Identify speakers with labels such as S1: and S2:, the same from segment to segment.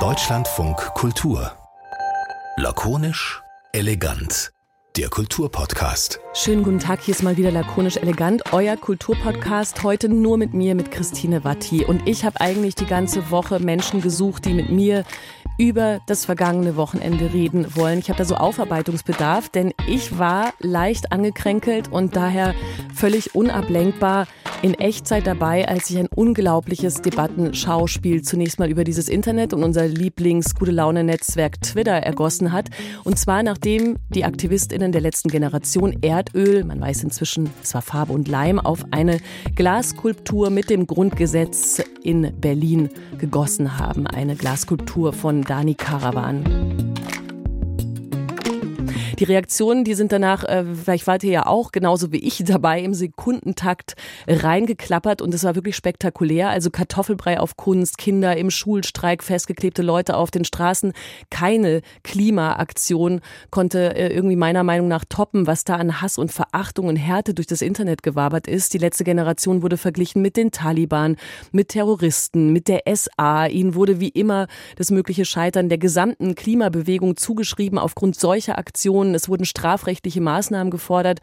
S1: Deutschlandfunk Kultur. Lakonisch, elegant. Der Kulturpodcast.
S2: Schönen guten Tag, hier ist mal wieder lakonisch elegant, euer Kulturpodcast. Heute nur mit mir, mit Christine Watti. Und ich habe eigentlich die ganze Woche Menschen gesucht, die mit mir über das vergangene Wochenende reden wollen. Ich habe da so Aufarbeitungsbedarf, denn ich war leicht angekränkelt und daher völlig unablenkbar in Echtzeit dabei, als ich ein unglaubliches Debattenschauspiel zunächst mal über dieses Internet und unser Lieblings-Gute Laune-Netzwerk Twitter ergossen hat. Und zwar nachdem die AktivistInnen der letzten Generation Erdöl, man weiß inzwischen, es war Farbe und Leim, auf eine Glasskulptur mit dem Grundgesetz in Berlin gegossen haben. Eine Glasskulptur von Dani Karawan. Die Reaktionen, die sind danach, äh, vielleicht wart ihr ja auch genauso wie ich dabei, im Sekundentakt reingeklappert und es war wirklich spektakulär. Also Kartoffelbrei auf Kunst, Kinder im Schulstreik, festgeklebte Leute auf den Straßen. Keine Klimaaktion konnte äh, irgendwie meiner Meinung nach toppen, was da an Hass und Verachtung und Härte durch das Internet gewabert ist. Die letzte Generation wurde verglichen mit den Taliban, mit Terroristen, mit der SA. Ihnen wurde wie immer das mögliche Scheitern der gesamten Klimabewegung zugeschrieben aufgrund solcher Aktionen es wurden strafrechtliche Maßnahmen gefordert.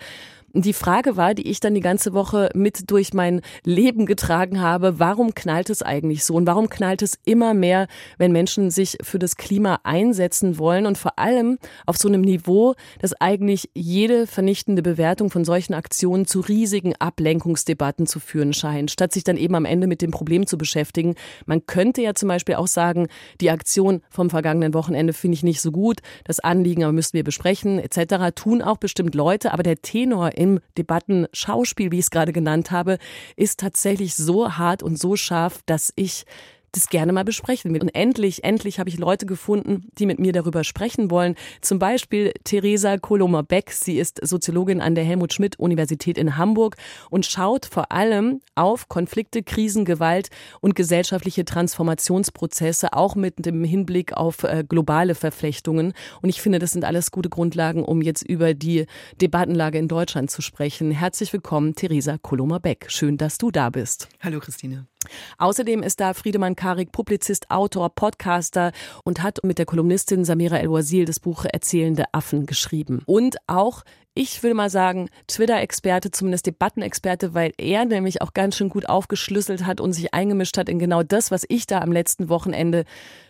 S2: Die Frage war, die ich dann die ganze Woche mit durch mein Leben getragen habe, warum knallt es eigentlich so und warum knallt es immer mehr, wenn Menschen sich für das Klima einsetzen wollen und vor allem auf so einem Niveau, dass eigentlich jede vernichtende Bewertung von solchen Aktionen zu riesigen Ablenkungsdebatten zu führen scheint, statt sich dann eben am Ende mit dem Problem zu beschäftigen. Man könnte ja zum Beispiel auch sagen, die Aktion vom vergangenen Wochenende finde ich nicht so gut, das Anliegen aber müssten wir besprechen etc. tun auch bestimmt Leute, aber der Tenor im Debattenschauspiel, wie ich es gerade genannt habe, ist tatsächlich so hart und so scharf, dass ich das gerne mal besprechen. Und endlich, endlich habe ich Leute gefunden, die mit mir darüber sprechen wollen. Zum Beispiel Theresa Kolomer-Beck. Sie ist Soziologin an der Helmut Schmidt Universität in Hamburg und schaut vor allem auf Konflikte, Krisen, Gewalt und gesellschaftliche Transformationsprozesse, auch mit dem Hinblick auf äh, globale Verflechtungen. Und ich finde, das sind alles gute Grundlagen, um jetzt über die Debattenlage in Deutschland zu sprechen. Herzlich willkommen, Theresa Kolomer-Beck. Schön, dass du da bist.
S3: Hallo, Christine.
S2: Außerdem ist da Friedemann Karik Publizist, Autor, Podcaster und hat mit der Kolumnistin Samira El-Wazil das Buch Erzählende Affen geschrieben. Und auch ich will mal sagen, Twitter-Experte, zumindest Debattenexperte, weil er nämlich auch ganz schön gut aufgeschlüsselt hat und sich eingemischt hat in genau das, was ich da am letzten Wochenende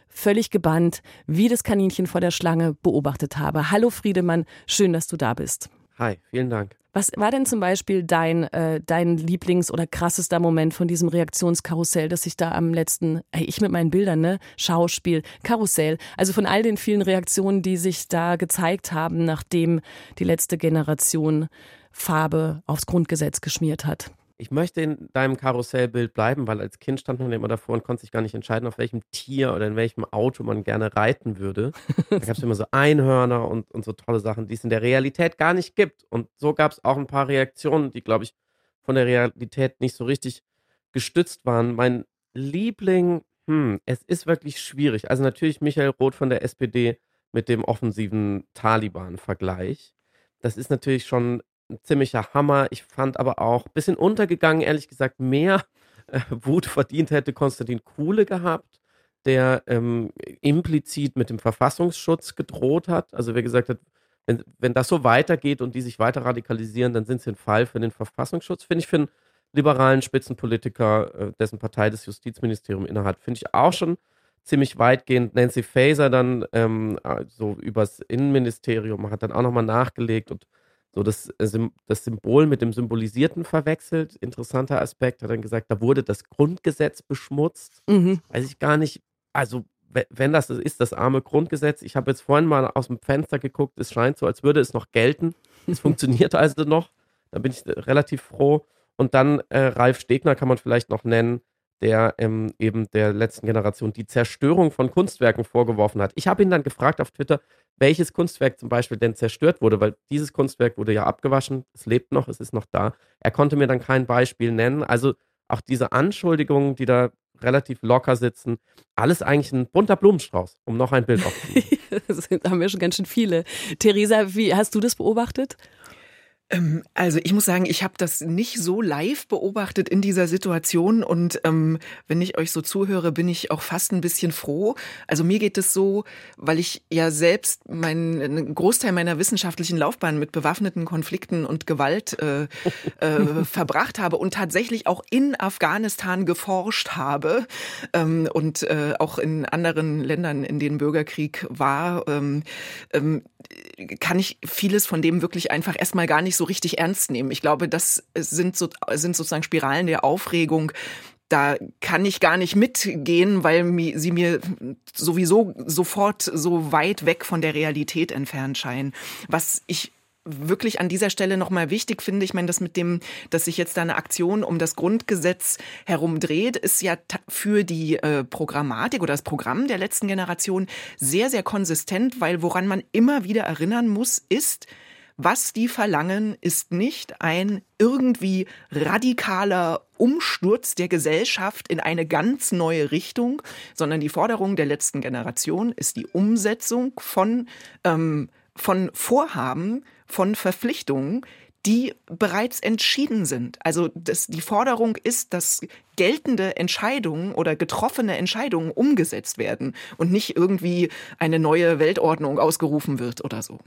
S2: völlig gebannt, wie das Kaninchen vor der Schlange beobachtet habe. Hallo Friedemann, schön, dass du da bist.
S4: Hi, vielen Dank.
S2: Was war denn zum Beispiel dein, äh, dein Lieblings- oder krassester Moment von diesem Reaktionskarussell, das sich da am letzten, hey, ich mit meinen Bildern, ne? Schauspiel, Karussell, also von all den vielen Reaktionen, die sich da gezeigt haben, nachdem die letzte Generation Farbe aufs Grundgesetz geschmiert hat?
S4: Ich möchte in deinem Karussellbild bleiben, weil als Kind stand man immer davor und konnte sich gar nicht entscheiden, auf welchem Tier oder in welchem Auto man gerne reiten würde. Da gab es immer so Einhörner und, und so tolle Sachen, die es in der Realität gar nicht gibt. Und so gab es auch ein paar Reaktionen, die, glaube ich, von der Realität nicht so richtig gestützt waren. Mein Liebling, hm, es ist wirklich schwierig. Also natürlich Michael Roth von der SPD mit dem offensiven Taliban-Vergleich. Das ist natürlich schon ein ziemlicher Hammer. Ich fand aber auch ein bisschen untergegangen, ehrlich gesagt, mehr äh, Wut verdient hätte Konstantin Kuhle gehabt, der ähm, implizit mit dem Verfassungsschutz gedroht hat. Also wer gesagt hat, wenn, wenn das so weitergeht und die sich weiter radikalisieren, dann sind sie ein Fall für den Verfassungsschutz. Finde ich für einen liberalen Spitzenpolitiker, äh, dessen Partei das Justizministerium innehat, finde ich auch schon ziemlich weitgehend. Nancy Faeser dann ähm, so übers Innenministerium hat dann auch nochmal nachgelegt und so das, äh, das Symbol mit dem Symbolisierten verwechselt. Interessanter Aspekt, hat dann gesagt, da wurde das Grundgesetz beschmutzt. Mhm. Weiß ich gar nicht. Also, wenn das ist, das arme Grundgesetz. Ich habe jetzt vorhin mal aus dem Fenster geguckt, es scheint so, als würde es noch gelten. Es funktioniert also noch. Da bin ich äh, relativ froh. Und dann äh, Ralf Stegner kann man vielleicht noch nennen, der ähm, eben der letzten Generation die Zerstörung von Kunstwerken vorgeworfen hat. Ich habe ihn dann gefragt auf Twitter, welches Kunstwerk zum Beispiel denn zerstört wurde, weil dieses Kunstwerk wurde ja abgewaschen, es lebt noch, es ist noch da. Er konnte mir dann kein Beispiel nennen. Also auch diese Anschuldigungen, die da relativ locker sitzen, alles eigentlich ein bunter Blumenstrauß, um noch ein Bild aufzunehmen.
S2: das haben wir schon ganz schön viele. Theresa, wie hast du das beobachtet?
S3: Ähm, also ich muss sagen, ich habe das nicht so live beobachtet in dieser Situation und ähm, wenn ich euch so zuhöre, bin ich auch fast ein bisschen froh. Also mir geht es so, weil ich ja selbst meinen Großteil meiner wissenschaftlichen Laufbahn mit bewaffneten Konflikten und Gewalt äh, äh, verbracht habe und tatsächlich auch in Afghanistan geforscht habe ähm, und äh, auch in anderen Ländern, in denen Bürgerkrieg war, ähm, ähm, kann ich vieles von dem wirklich einfach erstmal gar nicht so richtig ernst nehmen. Ich glaube, das sind, so, sind sozusagen Spiralen der Aufregung, da kann ich gar nicht mitgehen, weil sie mir sowieso sofort so weit weg von der Realität entfernt scheinen. Was ich wirklich an dieser Stelle nochmal wichtig finde. Ich meine, das mit dem, dass sich jetzt da eine Aktion um das Grundgesetz herumdreht, ist ja für die äh, Programmatik oder das Programm der letzten Generation sehr, sehr konsistent, weil woran man immer wieder erinnern muss, ist, was die verlangen, ist nicht ein irgendwie radikaler Umsturz der Gesellschaft in eine ganz neue Richtung, sondern die Forderung der letzten Generation ist die Umsetzung von, ähm, von Vorhaben, von Verpflichtungen, die bereits entschieden sind. Also das, die Forderung ist, dass geltende Entscheidungen oder getroffene Entscheidungen umgesetzt werden und nicht irgendwie eine neue Weltordnung ausgerufen wird oder so.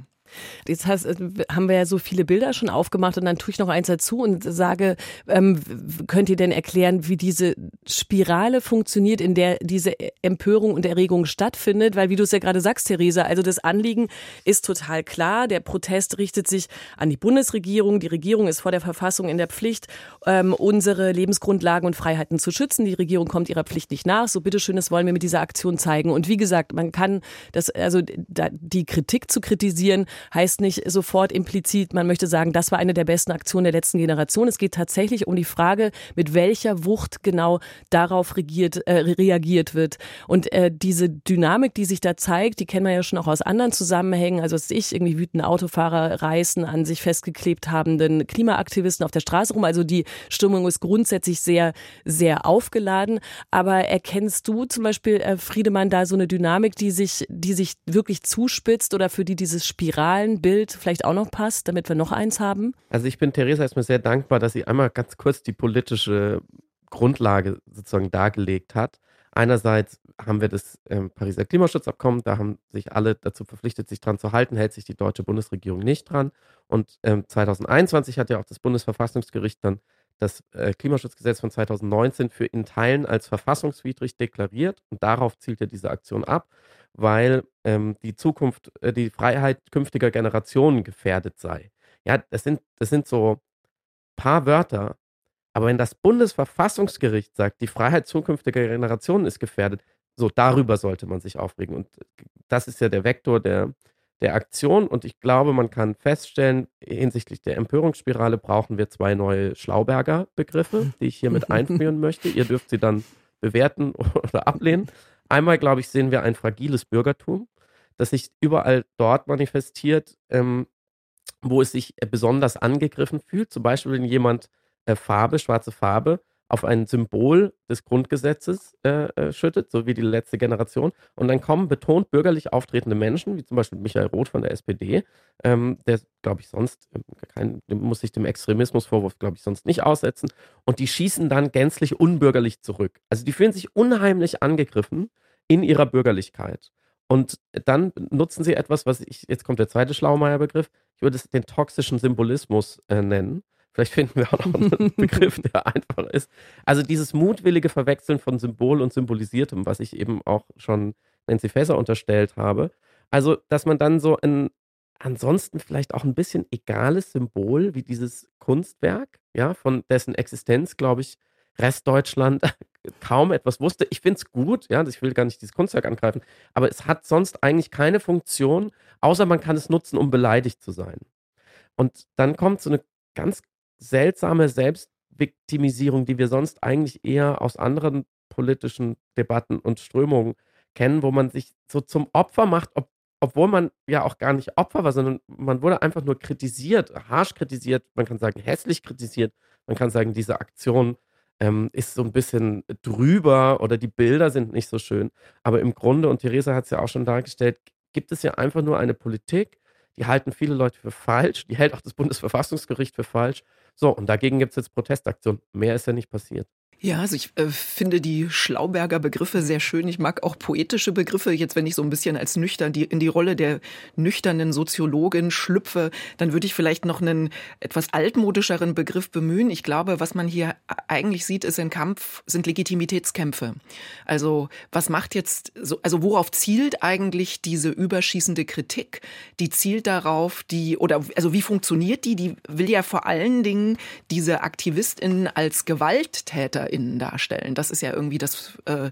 S2: Jetzt heißt, äh, haben wir ja so viele Bilder schon aufgemacht und dann tue ich noch eins dazu und sage, ähm, könnt ihr denn erklären, wie diese Spirale funktioniert, in der diese Empörung und Erregung stattfindet? Weil wie du es ja gerade sagst, Theresa, also das Anliegen ist total klar. Der Protest richtet sich an die Bundesregierung. Die Regierung ist vor der Verfassung in der Pflicht, ähm, unsere Lebensgrundlagen und Freiheiten zu schützen. Die Regierung kommt ihrer Pflicht nicht nach. So bitteschön, das wollen wir mit dieser Aktion zeigen. Und wie gesagt, man kann das, also die Kritik zu kritisieren, heißt nicht sofort implizit, man möchte sagen, das war eine der besten Aktionen der letzten Generation. Es geht tatsächlich um die Frage, mit welcher Wucht genau darauf regiert, äh, reagiert wird. Und äh, diese Dynamik, die sich da zeigt, die kennen wir ja schon auch aus anderen Zusammenhängen. Also dass ich irgendwie wütende Autofahrer reißen an sich festgeklebt habenden Klimaaktivisten auf der Straße rum. Also die Stimmung ist grundsätzlich sehr, sehr aufgeladen. Aber erkennst du zum Beispiel, äh, Friedemann, da so eine Dynamik, die sich, die sich wirklich zuspitzt oder für die dieses Spiral Bild vielleicht auch noch passt, damit wir noch eins haben?
S4: Also ich bin Theresa erstmal sehr dankbar, dass sie einmal ganz kurz die politische Grundlage sozusagen dargelegt hat. Einerseits haben wir das ähm, Pariser Klimaschutzabkommen, da haben sich alle dazu verpflichtet, sich dran zu halten, hält sich die deutsche Bundesregierung nicht dran. Und ähm, 2021 hat ja auch das Bundesverfassungsgericht dann das äh, Klimaschutzgesetz von 2019 für in Teilen als verfassungswidrig deklariert und darauf zielt ja diese Aktion ab weil ähm, die Zukunft, äh, die Freiheit künftiger Generationen gefährdet sei. Ja, das sind, das sind so paar Wörter. Aber wenn das Bundesverfassungsgericht sagt, die Freiheit zukünftiger Generationen ist gefährdet, so darüber sollte man sich aufregen. Und das ist ja der Vektor der, der Aktion. Und ich glaube, man kann feststellen, hinsichtlich der Empörungsspirale brauchen wir zwei neue Schlauberger Begriffe, die ich hiermit einführen möchte. Ihr dürft sie dann bewerten oder ablehnen. Einmal, glaube ich, sehen wir ein fragiles Bürgertum, das sich überall dort manifestiert, ähm, wo es sich besonders angegriffen fühlt. Zum Beispiel, wenn jemand äh, Farbe, schwarze Farbe, auf ein Symbol des Grundgesetzes äh, äh, schüttet, so wie die letzte Generation. Und dann kommen betont bürgerlich auftretende Menschen, wie zum Beispiel Michael Roth von der SPD, ähm, der, glaube ich, sonst, ähm, kein, muss sich dem Extremismusvorwurf, glaube ich, sonst nicht aussetzen. Und die schießen dann gänzlich unbürgerlich zurück. Also die fühlen sich unheimlich angegriffen in ihrer Bürgerlichkeit. Und dann nutzen sie etwas, was ich, jetzt kommt der zweite Schlaumeier-Begriff, ich würde es den toxischen Symbolismus äh, nennen. Vielleicht finden wir auch noch einen Begriff, der einfacher ist. Also dieses mutwillige Verwechseln von Symbol und Symbolisiertem, was ich eben auch schon Nancy Faeser unterstellt habe. Also, dass man dann so ein ansonsten vielleicht auch ein bisschen egales Symbol wie dieses Kunstwerk, ja, von dessen Existenz, glaube ich, Restdeutschland kaum etwas wusste. Ich finde es gut, ja, ich will gar nicht dieses Kunstwerk angreifen, aber es hat sonst eigentlich keine Funktion, außer man kann es nutzen, um beleidigt zu sein. Und dann kommt so eine ganz seltsame Selbstviktimisierung, die wir sonst eigentlich eher aus anderen politischen Debatten und Strömungen kennen, wo man sich so zum Opfer macht, ob, obwohl man ja auch gar nicht Opfer war, sondern man wurde einfach nur kritisiert, harsch kritisiert, man kann sagen hässlich kritisiert, man kann sagen, diese Aktion ähm, ist so ein bisschen drüber oder die Bilder sind nicht so schön. Aber im Grunde, und Theresa hat es ja auch schon dargestellt, gibt es ja einfach nur eine Politik, die halten viele Leute für falsch, die hält auch das Bundesverfassungsgericht für falsch. So, und dagegen gibt es jetzt Protestaktionen. Mehr ist ja nicht passiert.
S3: Ja, also ich äh, finde die Schlauberger Begriffe sehr schön. Ich mag auch poetische Begriffe. Jetzt, wenn ich so ein bisschen als nüchtern die, in die Rolle der nüchternen Soziologin schlüpfe, dann würde ich vielleicht noch einen etwas altmodischeren Begriff bemühen. Ich glaube, was man hier eigentlich sieht, ist ein Kampf, sind Legitimitätskämpfe. Also was macht jetzt, so, also worauf zielt eigentlich diese überschießende Kritik? Die zielt darauf, die, oder also wie funktioniert die? Die will ja vor allen Dingen diese AktivistInnen als Gewalttäter TäterInnen darstellen. Das ist ja irgendwie das, äh,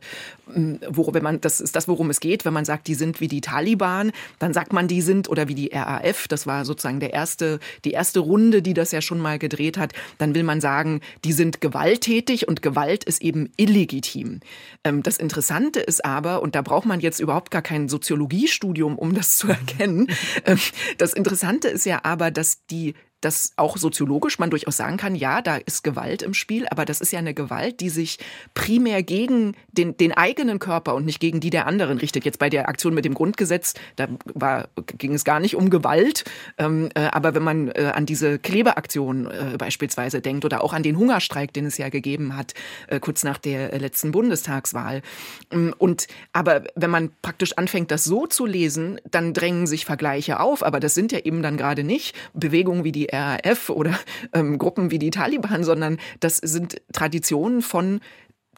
S3: worum, wenn man, das ist das, worum es geht. Wenn man sagt, die sind wie die Taliban, dann sagt man, die sind oder wie die RAF. Das war sozusagen der erste, die erste Runde, die das ja schon mal gedreht hat. Dann will man sagen, die sind gewalttätig und Gewalt ist eben illegitim. Ähm, das Interessante ist aber, und da braucht man jetzt überhaupt gar kein Soziologiestudium, um das zu erkennen. Ähm, das Interessante ist ja aber, dass die dass auch soziologisch man durchaus sagen kann, ja, da ist Gewalt im Spiel, aber das ist ja eine Gewalt, die sich primär gegen den, den eigenen Körper und nicht gegen die der anderen richtet. Jetzt bei der Aktion mit dem Grundgesetz, da war, ging es gar nicht um Gewalt, ähm, äh, aber wenn man äh, an diese Klebeaktion äh, beispielsweise denkt oder auch an den Hungerstreik, den es ja gegeben hat, äh, kurz nach der letzten Bundestagswahl. Ähm, und aber wenn man praktisch anfängt, das so zu lesen, dann drängen sich Vergleiche auf, aber das sind ja eben dann gerade nicht Bewegungen wie die RAF oder ähm, Gruppen wie die Taliban, sondern das sind Traditionen von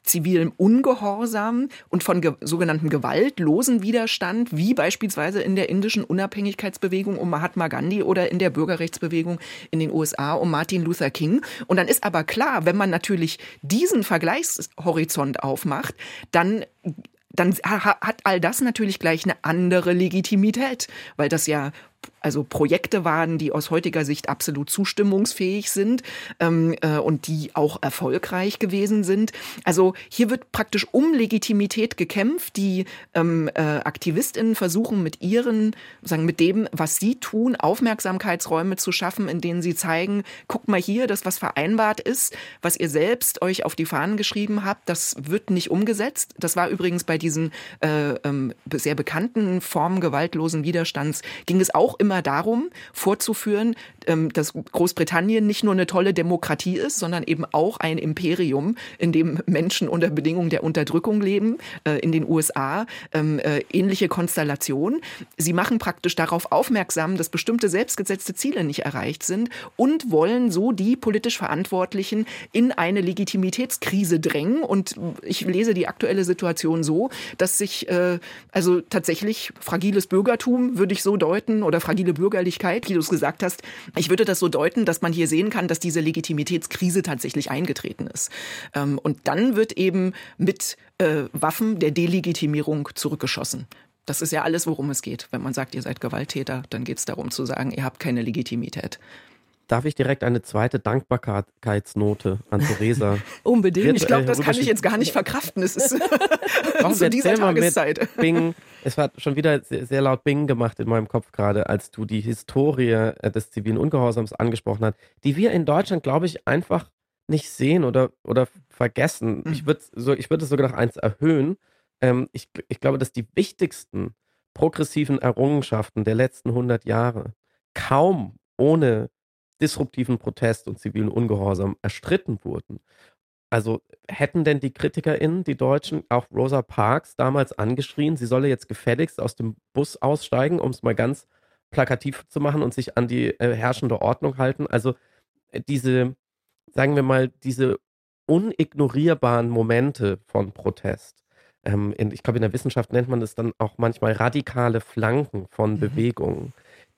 S3: zivilem Ungehorsam und von ge sogenannten gewaltlosen Widerstand, wie beispielsweise in der indischen Unabhängigkeitsbewegung um Mahatma Gandhi oder in der Bürgerrechtsbewegung in den USA um Martin Luther King. Und dann ist aber klar, wenn man natürlich diesen Vergleichshorizont aufmacht, dann dann hat all das natürlich gleich eine andere Legitimität, weil das ja also Projekte waren, die aus heutiger Sicht absolut zustimmungsfähig sind ähm, äh, und die auch erfolgreich gewesen sind. Also hier wird praktisch um Legitimität gekämpft. Die ähm, äh, AktivistInnen versuchen mit ihren, sagen mit dem, was sie tun, Aufmerksamkeitsräume zu schaffen, in denen sie zeigen, guckt mal hier, das was vereinbart ist, was ihr selbst euch auf die Fahnen geschrieben habt, das wird nicht umgesetzt. Das war übrigens bei diesen äh, ähm, sehr bekannten Formen gewaltlosen Widerstands ging es auch immer darum, vorzuführen, dass Großbritannien nicht nur eine tolle Demokratie ist, sondern eben auch ein Imperium, in dem Menschen unter Bedingungen der Unterdrückung leben, äh, in den USA, ähm, äh, ähnliche Konstellation. Sie machen praktisch darauf aufmerksam, dass bestimmte selbstgesetzte Ziele nicht erreicht sind und wollen so die politisch Verantwortlichen in eine Legitimitätskrise drängen. Und ich lese die aktuelle Situation so, dass sich äh, also tatsächlich fragiles Bürgertum, würde ich so deuten, oder fragile Bürgerlichkeit, wie du es gesagt hast. Ich würde das so deuten, dass man hier sehen kann, dass diese Legitimitätskrise tatsächlich eingetreten ist. Ähm, und dann wird eben mit äh, Waffen der Delegitimierung zurückgeschossen. Das ist ja alles, worum es geht. Wenn man sagt, ihr seid Gewalttäter, dann geht es darum zu sagen, ihr habt keine Legitimität.
S4: Darf ich direkt eine zweite Dankbarkeitsnote an Theresa?
S3: Unbedingt. Ich glaube, das kann ich jetzt gar nicht verkraften. Es ist zu dieser Tageszeit.
S4: Bing. Es hat schon wieder sehr, sehr, laut Bing gemacht in meinem Kopf gerade, als du die Historie äh, des zivilen Ungehorsams angesprochen hast, die wir in Deutschland, glaube ich, einfach nicht sehen oder, oder vergessen. Mhm. Ich würde so, ich würd es sogar noch eins erhöhen. Ähm, ich, ich glaube, dass die wichtigsten progressiven Errungenschaften der letzten 100 Jahre kaum ohne disruptiven Protest und zivilen Ungehorsam erstritten wurden. Also hätten denn die KritikerInnen, die Deutschen, auch Rosa Parks damals angeschrien, sie solle jetzt gefälligst aus dem Bus aussteigen, um es mal ganz plakativ zu machen und sich an die äh, herrschende Ordnung halten? Also äh, diese, sagen wir mal, diese unignorierbaren Momente von Protest. Ähm, in, ich glaube, in der Wissenschaft nennt man es dann auch manchmal radikale Flanken von mhm. Bewegungen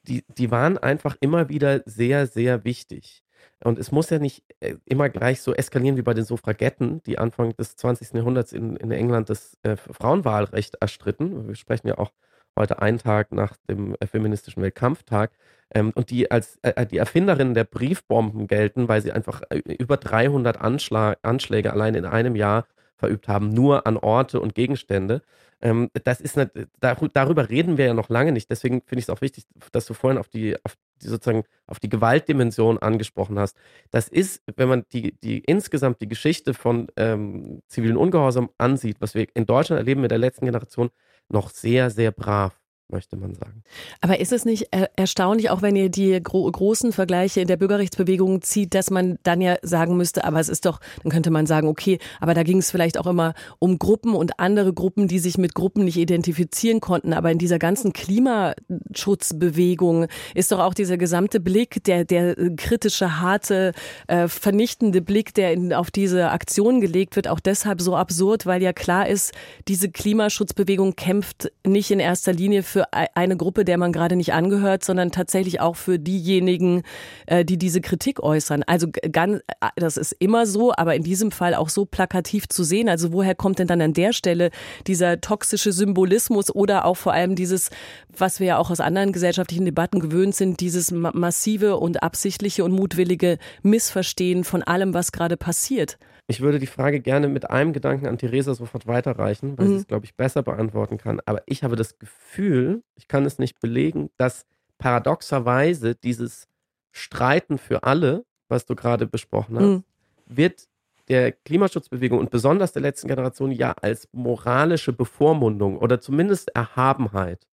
S4: die, die waren einfach immer wieder sehr, sehr wichtig. Und es muss ja nicht äh, immer gleich so eskalieren wie bei den Suffragetten, die Anfang des 20. Jahrhunderts in, in England das äh, Frauenwahlrecht erstritten. Wir sprechen ja auch heute einen Tag nach dem äh, feministischen Weltkampftag. Ähm, und die als äh, äh die Erfinderinnen der Briefbomben gelten, weil sie einfach über 300 Anschlag, Anschläge allein in einem Jahr verübt haben, nur an Orte und Gegenstände. Ähm, das ist nicht, darüber reden wir ja noch lange nicht. Deswegen finde ich es auch wichtig, dass du vorhin auf die, auf die sozusagen auf die Gewaltdimension angesprochen hast. Das ist, wenn man die, die insgesamt die Geschichte von ähm, zivilen Ungehorsam ansieht, was wir in Deutschland erleben mit der letzten Generation, noch sehr, sehr brav. Möchte man sagen.
S2: Aber ist es nicht erstaunlich, auch wenn ihr die gro großen Vergleiche in der Bürgerrechtsbewegung zieht, dass man dann ja sagen müsste, aber es ist doch, dann könnte man sagen, okay, aber da ging es vielleicht auch immer um Gruppen und andere Gruppen, die sich mit Gruppen nicht identifizieren konnten. Aber in dieser ganzen Klimaschutzbewegung ist doch auch dieser gesamte Blick, der, der kritische, harte, äh, vernichtende Blick, der in, auf diese Aktion gelegt wird, auch deshalb so absurd, weil ja klar ist, diese Klimaschutzbewegung kämpft nicht in erster Linie für für eine Gruppe, der man gerade nicht angehört, sondern tatsächlich auch für diejenigen, äh, die diese Kritik äußern. Also ganz, äh, das ist immer so, aber in diesem Fall auch so plakativ zu sehen. Also woher kommt denn dann an der Stelle dieser toxische Symbolismus oder auch vor allem dieses, was wir ja auch aus anderen gesellschaftlichen Debatten gewöhnt sind, dieses massive und absichtliche und mutwillige Missverstehen von allem, was gerade passiert?
S4: Ich würde die Frage gerne mit einem Gedanken an Theresa sofort weiterreichen, weil mhm. sie es, glaube ich, besser beantworten kann. Aber ich habe das Gefühl, ich kann es nicht belegen, dass paradoxerweise dieses Streiten für alle, was du gerade besprochen hast, mhm. wird der Klimaschutzbewegung und besonders der letzten Generation ja als moralische Bevormundung oder zumindest Erhabenheit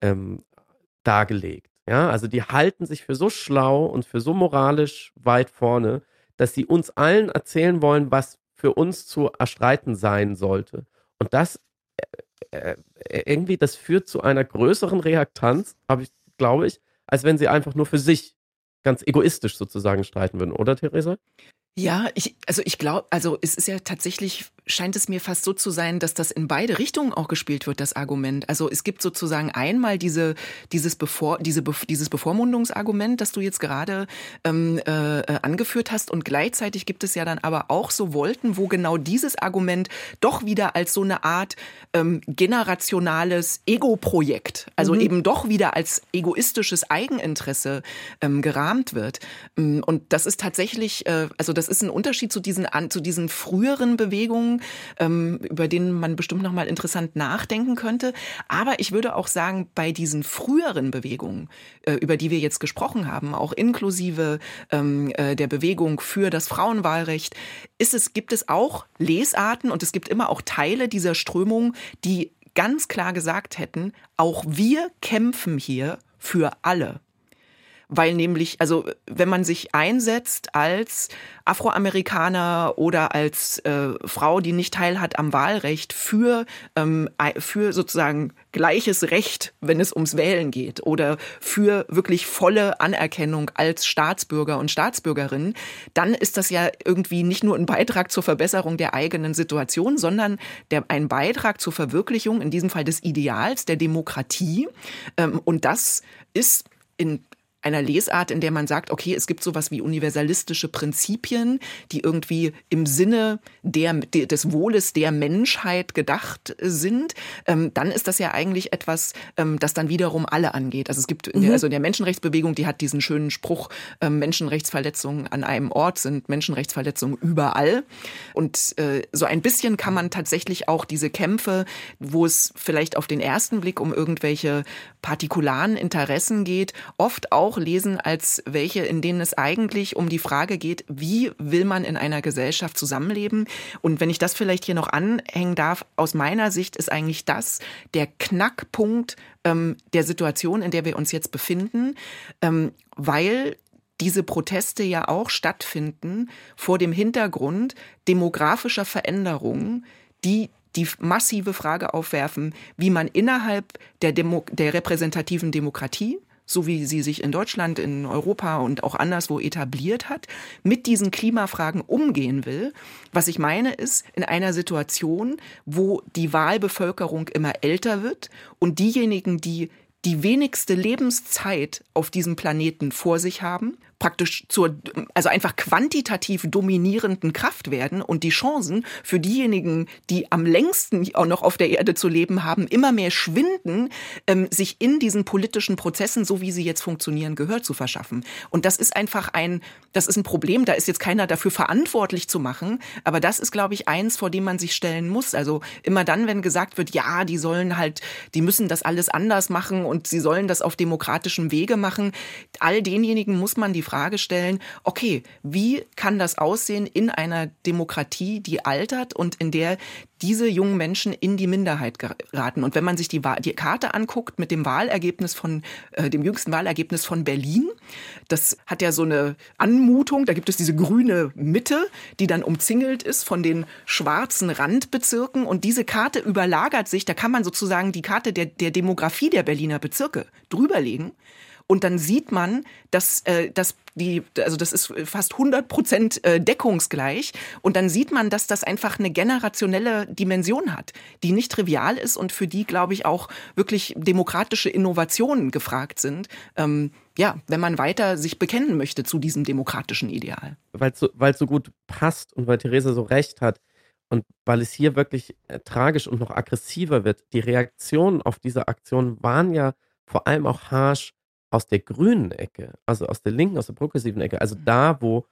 S4: ähm, dargelegt. Ja, also die halten sich für so schlau und für so moralisch weit vorne, dass sie uns allen erzählen wollen, was für uns zu erstreiten sein sollte. Und das äh, äh, irgendwie, das führt zu einer größeren Reaktanz, ich, glaube ich, als wenn sie einfach nur für sich ganz egoistisch sozusagen streiten würden, oder Theresa?
S3: Ja, ich, also ich glaube, also es ist ja tatsächlich, scheint es mir fast so zu sein, dass das in beide Richtungen auch gespielt wird, das Argument. Also es gibt sozusagen einmal diese, dieses, Bevor, diese, dieses Bevormundungsargument, das du jetzt gerade ähm, äh, angeführt hast. Und gleichzeitig gibt es ja dann aber auch so Wolken, wo genau dieses Argument doch wieder als so eine Art ähm, generationales Ego-Projekt, also mhm. eben doch wieder als egoistisches Eigeninteresse ähm, gerahmt wird. Mm, und das ist tatsächlich, äh, also das das ist ein Unterschied zu diesen, zu diesen früheren Bewegungen, ähm, über denen man bestimmt noch mal interessant nachdenken könnte. Aber ich würde auch sagen, bei diesen früheren Bewegungen, äh, über die wir jetzt gesprochen haben, auch inklusive ähm, äh, der Bewegung für das Frauenwahlrecht, ist es, gibt es auch Lesarten und es gibt immer auch Teile dieser Strömung, die ganz klar gesagt hätten, auch wir kämpfen hier für alle weil nämlich, also wenn man sich einsetzt als Afroamerikaner oder als äh, Frau, die nicht teilhat am Wahlrecht, für, ähm, für sozusagen gleiches Recht, wenn es ums Wählen geht, oder für wirklich volle Anerkennung als Staatsbürger und Staatsbürgerin, dann ist das ja irgendwie nicht nur ein Beitrag zur Verbesserung der eigenen Situation, sondern der, ein Beitrag zur Verwirklichung, in diesem Fall des Ideals der Demokratie. Ähm, und das ist in einer Lesart, in der man sagt, okay, es gibt sowas wie universalistische Prinzipien, die irgendwie im Sinne der, des Wohles der Menschheit gedacht sind, ähm, dann ist das ja eigentlich etwas, ähm, das dann wiederum alle angeht. Also es gibt, in der, mhm. also in der Menschenrechtsbewegung, die hat diesen schönen Spruch, ähm, Menschenrechtsverletzungen an einem Ort sind Menschenrechtsverletzungen überall. Und äh, so ein bisschen kann man tatsächlich auch diese Kämpfe, wo es vielleicht auf den ersten Blick um irgendwelche partikularen Interessen geht, oft auch auch lesen als welche, in denen es eigentlich um die Frage geht, wie will man in einer Gesellschaft zusammenleben? Und wenn ich das vielleicht hier noch anhängen darf, aus meiner Sicht ist eigentlich das der Knackpunkt ähm, der Situation, in der wir uns jetzt befinden, ähm, weil diese Proteste ja auch stattfinden vor dem Hintergrund demografischer Veränderungen, die die massive Frage aufwerfen, wie man innerhalb der, Demo der repräsentativen Demokratie so wie sie sich in Deutschland, in Europa und auch anderswo etabliert hat, mit diesen Klimafragen umgehen will. Was ich meine ist, in einer Situation, wo die Wahlbevölkerung immer älter wird und diejenigen, die die wenigste Lebenszeit auf diesem Planeten vor sich haben, praktisch zur, also einfach quantitativ dominierenden Kraft werden und die Chancen für diejenigen, die am längsten auch noch auf der Erde zu leben haben, immer mehr schwinden, ähm, sich in diesen politischen Prozessen, so wie sie jetzt funktionieren, Gehör zu verschaffen. Und das ist einfach ein, das ist ein Problem. Da ist jetzt keiner dafür verantwortlich zu machen. Aber das ist, glaube ich, eins, vor dem man sich stellen muss. Also immer dann, wenn gesagt wird, ja, die sollen halt, die müssen das alles anders machen und sie sollen das auf demokratischem Wege machen. All denjenigen muss man die Frage stellen, okay, wie kann das aussehen in einer Demokratie, die altert und in der diese jungen Menschen in die Minderheit geraten. Und wenn man sich die, die Karte anguckt mit dem Wahlergebnis von, äh, dem jüngsten Wahlergebnis von Berlin, das hat ja so eine Anmutung, da gibt es diese grüne Mitte, die dann umzingelt ist von den schwarzen Randbezirken und diese Karte überlagert sich, da kann man sozusagen die Karte der, der Demografie der Berliner Bezirke drüberlegen. Und dann sieht man, dass, äh, dass die, also das ist fast 100 Prozent äh, deckungsgleich. Und dann sieht man, dass das einfach eine generationelle Dimension hat, die nicht trivial ist und für die, glaube ich, auch wirklich demokratische Innovationen gefragt sind. Ähm, ja, wenn man weiter sich bekennen möchte zu diesem demokratischen Ideal.
S4: Weil es so, so gut passt und weil Theresa so recht hat und weil es hier wirklich äh, tragisch und noch aggressiver wird. Die Reaktionen auf diese Aktion waren ja vor allem auch harsch aus der grünen Ecke, also aus der linken, aus der progressiven Ecke, also mhm. da, wo,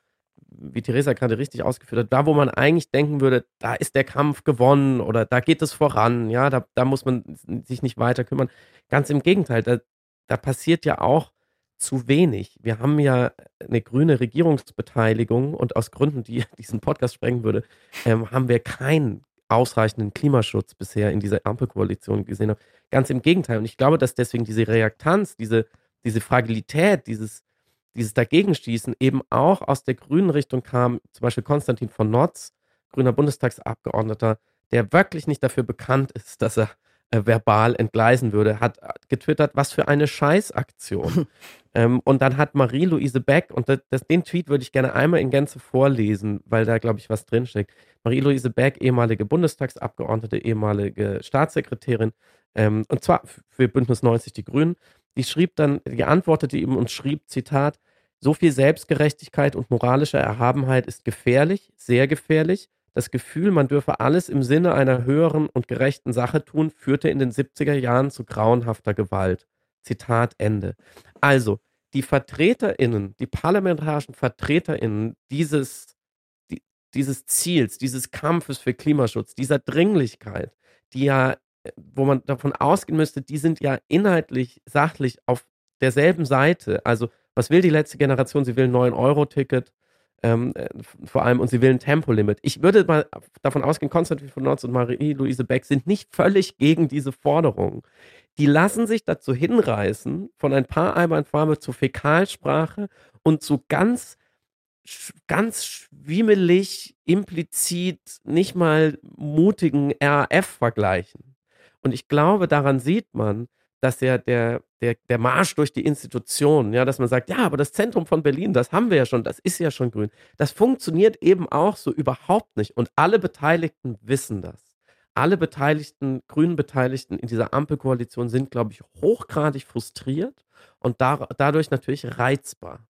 S4: wie Theresa gerade richtig ausgeführt hat, da, wo man eigentlich denken würde, da ist der Kampf gewonnen oder da geht es voran, ja, da, da muss man sich nicht weiter kümmern. Ganz im Gegenteil, da, da passiert ja auch zu wenig. Wir haben ja eine grüne Regierungsbeteiligung und aus Gründen, die diesen Podcast sprengen würde, ähm, haben wir keinen ausreichenden Klimaschutz bisher in dieser Ampelkoalition gesehen. Ganz im Gegenteil. Und ich glaube, dass deswegen diese Reaktanz, diese diese Fragilität, dieses, dieses Dagegenschießen eben auch aus der grünen Richtung kam, zum Beispiel Konstantin von Notz, grüner Bundestagsabgeordneter, der wirklich nicht dafür bekannt ist, dass er äh, verbal entgleisen würde, hat getwittert, was für eine Scheißaktion. ähm, und dann hat Marie-Louise Beck, und das, das, den Tweet würde ich gerne einmal in Gänze vorlesen, weil da, glaube ich, was drinsteckt. Marie-Louise Beck, ehemalige Bundestagsabgeordnete, ehemalige Staatssekretärin, ähm, und zwar für Bündnis 90 Die Grünen, die schrieb dann, die antwortete ihm und schrieb, Zitat, so viel Selbstgerechtigkeit und moralische Erhabenheit ist gefährlich, sehr gefährlich. Das Gefühl, man dürfe alles im Sinne einer höheren und gerechten Sache tun, führte in den 70er Jahren zu grauenhafter Gewalt. Zitat Ende. Also, die VertreterInnen, die parlamentarischen VertreterInnen dieses, die, dieses Ziels, dieses Kampfes für Klimaschutz, dieser Dringlichkeit, die ja wo man davon ausgehen müsste, die sind ja inhaltlich, sachlich auf derselben Seite. Also, was will die letzte Generation? Sie will ein 9-Euro-Ticket, ähm, äh, vor allem, und sie will ein Tempolimit. Ich würde mal davon ausgehen, Konstantin von Notz und Marie-Louise Beck sind nicht völlig gegen diese Forderung. Die lassen sich dazu hinreißen, von ein paar Einwandfarbe zur Fäkalsprache und zu ganz ganz schwimmelig, implizit, nicht mal mutigen RAF-Vergleichen. Und ich glaube, daran sieht man, dass ja der, der, der Marsch durch die Institutionen, ja, dass man sagt, ja, aber das Zentrum von Berlin, das haben wir ja schon, das ist ja schon grün. Das funktioniert eben auch so überhaupt nicht. Und alle Beteiligten wissen das. Alle Beteiligten, grünen Beteiligten in dieser Ampelkoalition sind, glaube ich, hochgradig frustriert und da, dadurch natürlich reizbar.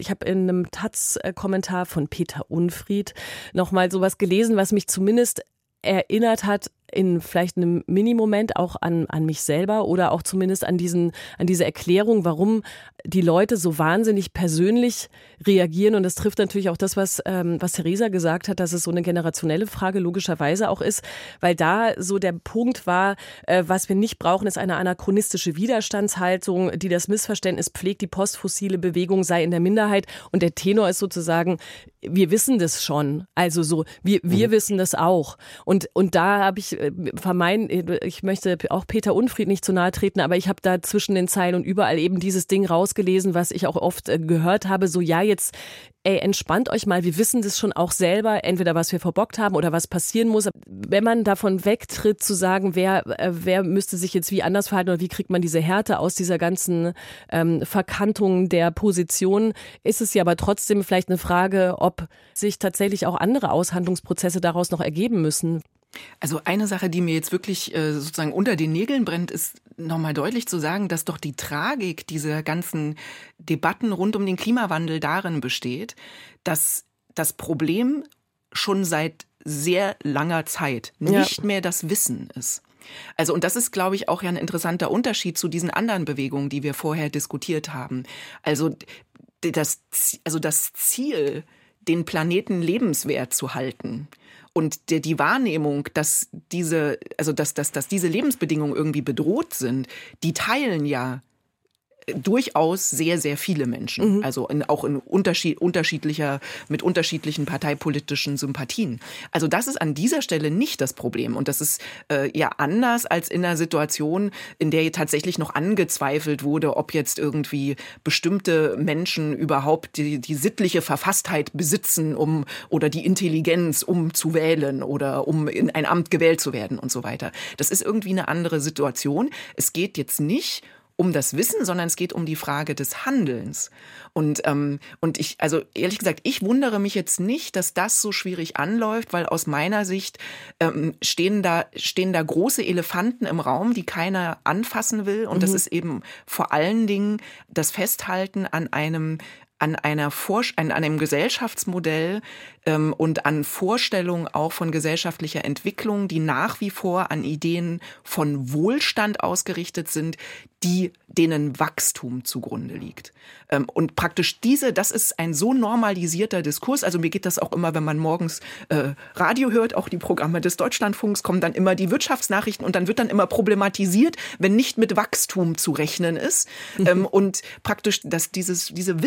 S2: Ich habe in einem Taz-Kommentar von Peter Unfried nochmal sowas gelesen, was mich zumindest erinnert hat in vielleicht einem Minimoment auch an, an mich selber oder auch zumindest an diesen, an diese Erklärung, warum die Leute so wahnsinnig persönlich reagieren. Und das trifft natürlich auch das, was, ähm, was Theresa gesagt hat, dass es so eine generationelle Frage logischerweise auch ist, weil da so der Punkt war, äh, was wir nicht brauchen, ist eine anachronistische Widerstandshaltung, die das Missverständnis pflegt, die postfossile Bewegung sei in der Minderheit. Und der Tenor ist sozusagen, wir wissen das schon. Also so, wir, wir mhm. wissen das auch. Und, und da habe ich äh, vermeiden, ich möchte auch Peter Unfried nicht zu nahe treten, aber ich habe da zwischen den Zeilen und überall eben dieses Ding rausgelesen, was ich auch oft äh, gehört habe, so ja, jetzt ey, entspannt euch mal, wir wissen das schon auch selber, entweder was wir verbockt haben oder was passieren muss. Wenn man davon wegtritt, zu sagen, wer, äh, wer müsste sich jetzt wie anders verhalten oder wie kriegt man diese Härte aus dieser ganzen ähm, Verkantung der Position, ist es ja aber trotzdem vielleicht eine Frage, ob sich tatsächlich auch andere Aushandlungsprozesse daraus noch ergeben müssen.
S3: Also eine Sache, die mir jetzt wirklich äh, sozusagen unter den Nägeln brennt, ist nochmal deutlich zu sagen, dass doch die Tragik dieser ganzen Debatten rund um den Klimawandel darin besteht, dass das Problem schon seit sehr langer Zeit nicht ja. mehr das Wissen ist. Also, und das ist, glaube ich, auch ja ein interessanter Unterschied zu diesen anderen Bewegungen, die wir vorher diskutiert haben. Also, das, also das Ziel, den Planeten lebenswert zu halten, und der, die Wahrnehmung, dass diese, also dass, dass, dass diese Lebensbedingungen irgendwie bedroht sind, die teilen ja durchaus sehr, sehr viele Menschen. Mhm. Also in, auch in Unterschied, unterschiedlicher, mit unterschiedlichen parteipolitischen Sympathien. Also das ist an dieser Stelle nicht das Problem. Und das ist äh, ja anders als in einer Situation, in der tatsächlich noch angezweifelt wurde, ob jetzt irgendwie bestimmte Menschen überhaupt die, die sittliche Verfasstheit besitzen, um oder die Intelligenz, um zu wählen oder um in ein Amt gewählt zu werden und so weiter. Das ist irgendwie eine andere Situation. Es geht jetzt nicht um das Wissen, sondern es geht um die Frage des Handelns. Und, ähm, und ich, also ehrlich gesagt, ich wundere mich jetzt nicht, dass das so schwierig anläuft, weil aus meiner Sicht ähm, stehen, da, stehen da große Elefanten im Raum, die keiner anfassen will. Und mhm. das ist eben vor allen Dingen das Festhalten an einem an einer Vorsch an einem Gesellschaftsmodell ähm, und an Vorstellungen auch von gesellschaftlicher Entwicklung, die nach wie vor an Ideen von Wohlstand ausgerichtet sind, die denen Wachstum zugrunde liegt. Ähm, und praktisch diese, das ist ein so normalisierter Diskurs. Also mir geht das auch immer, wenn man morgens äh, Radio hört, auch die Programme des Deutschlandfunks, kommen dann immer die Wirtschaftsnachrichten und dann wird dann immer problematisiert, wenn nicht mit Wachstum zu rechnen ist. Mhm. Ähm, und praktisch, dass dieses, diese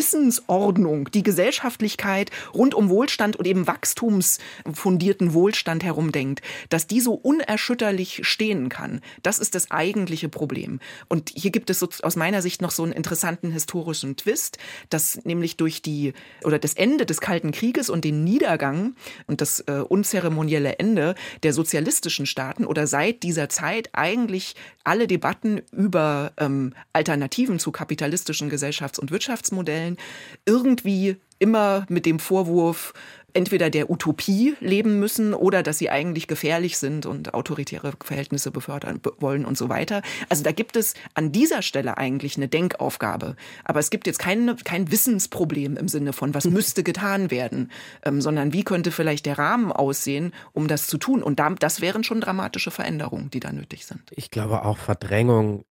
S3: Wissensordnung, die Gesellschaftlichkeit rund um Wohlstand und eben wachstumsfundierten Wohlstand herumdenkt, dass die so unerschütterlich stehen kann, das ist das eigentliche Problem. Und hier gibt es so aus meiner Sicht noch so einen interessanten historischen Twist, dass nämlich durch die oder das Ende des Kalten Krieges und den Niedergang und das äh, unzeremonielle Ende der sozialistischen Staaten oder seit dieser Zeit eigentlich alle Debatten über ähm, Alternativen zu kapitalistischen Gesellschafts- und Wirtschaftsmodellen irgendwie immer mit dem Vorwurf, entweder der Utopie leben müssen oder dass sie eigentlich gefährlich sind und autoritäre Verhältnisse befördern wollen und so weiter. Also da gibt es an dieser Stelle eigentlich eine Denkaufgabe. Aber es gibt jetzt kein, kein Wissensproblem im Sinne von, was müsste getan werden, ähm, sondern wie könnte vielleicht der Rahmen aussehen, um das zu tun. Und da, das wären schon dramatische Veränderungen, die da nötig sind.
S4: Ich glaube auch Verdrängung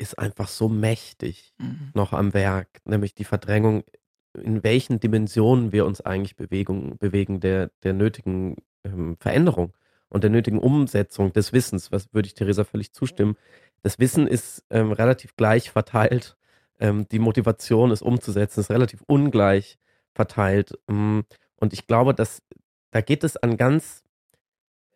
S4: ist einfach so mächtig mhm. noch am Werk, nämlich die Verdrängung in welchen Dimensionen wir uns eigentlich Bewegung, bewegen der, der nötigen ähm, Veränderung und der nötigen Umsetzung des Wissens. Was würde ich Theresa völlig zustimmen? Das Wissen ist ähm, relativ gleich verteilt. Ähm, die Motivation, es umzusetzen, ist relativ ungleich verteilt. Ähm, und ich glaube, dass da geht es an ganz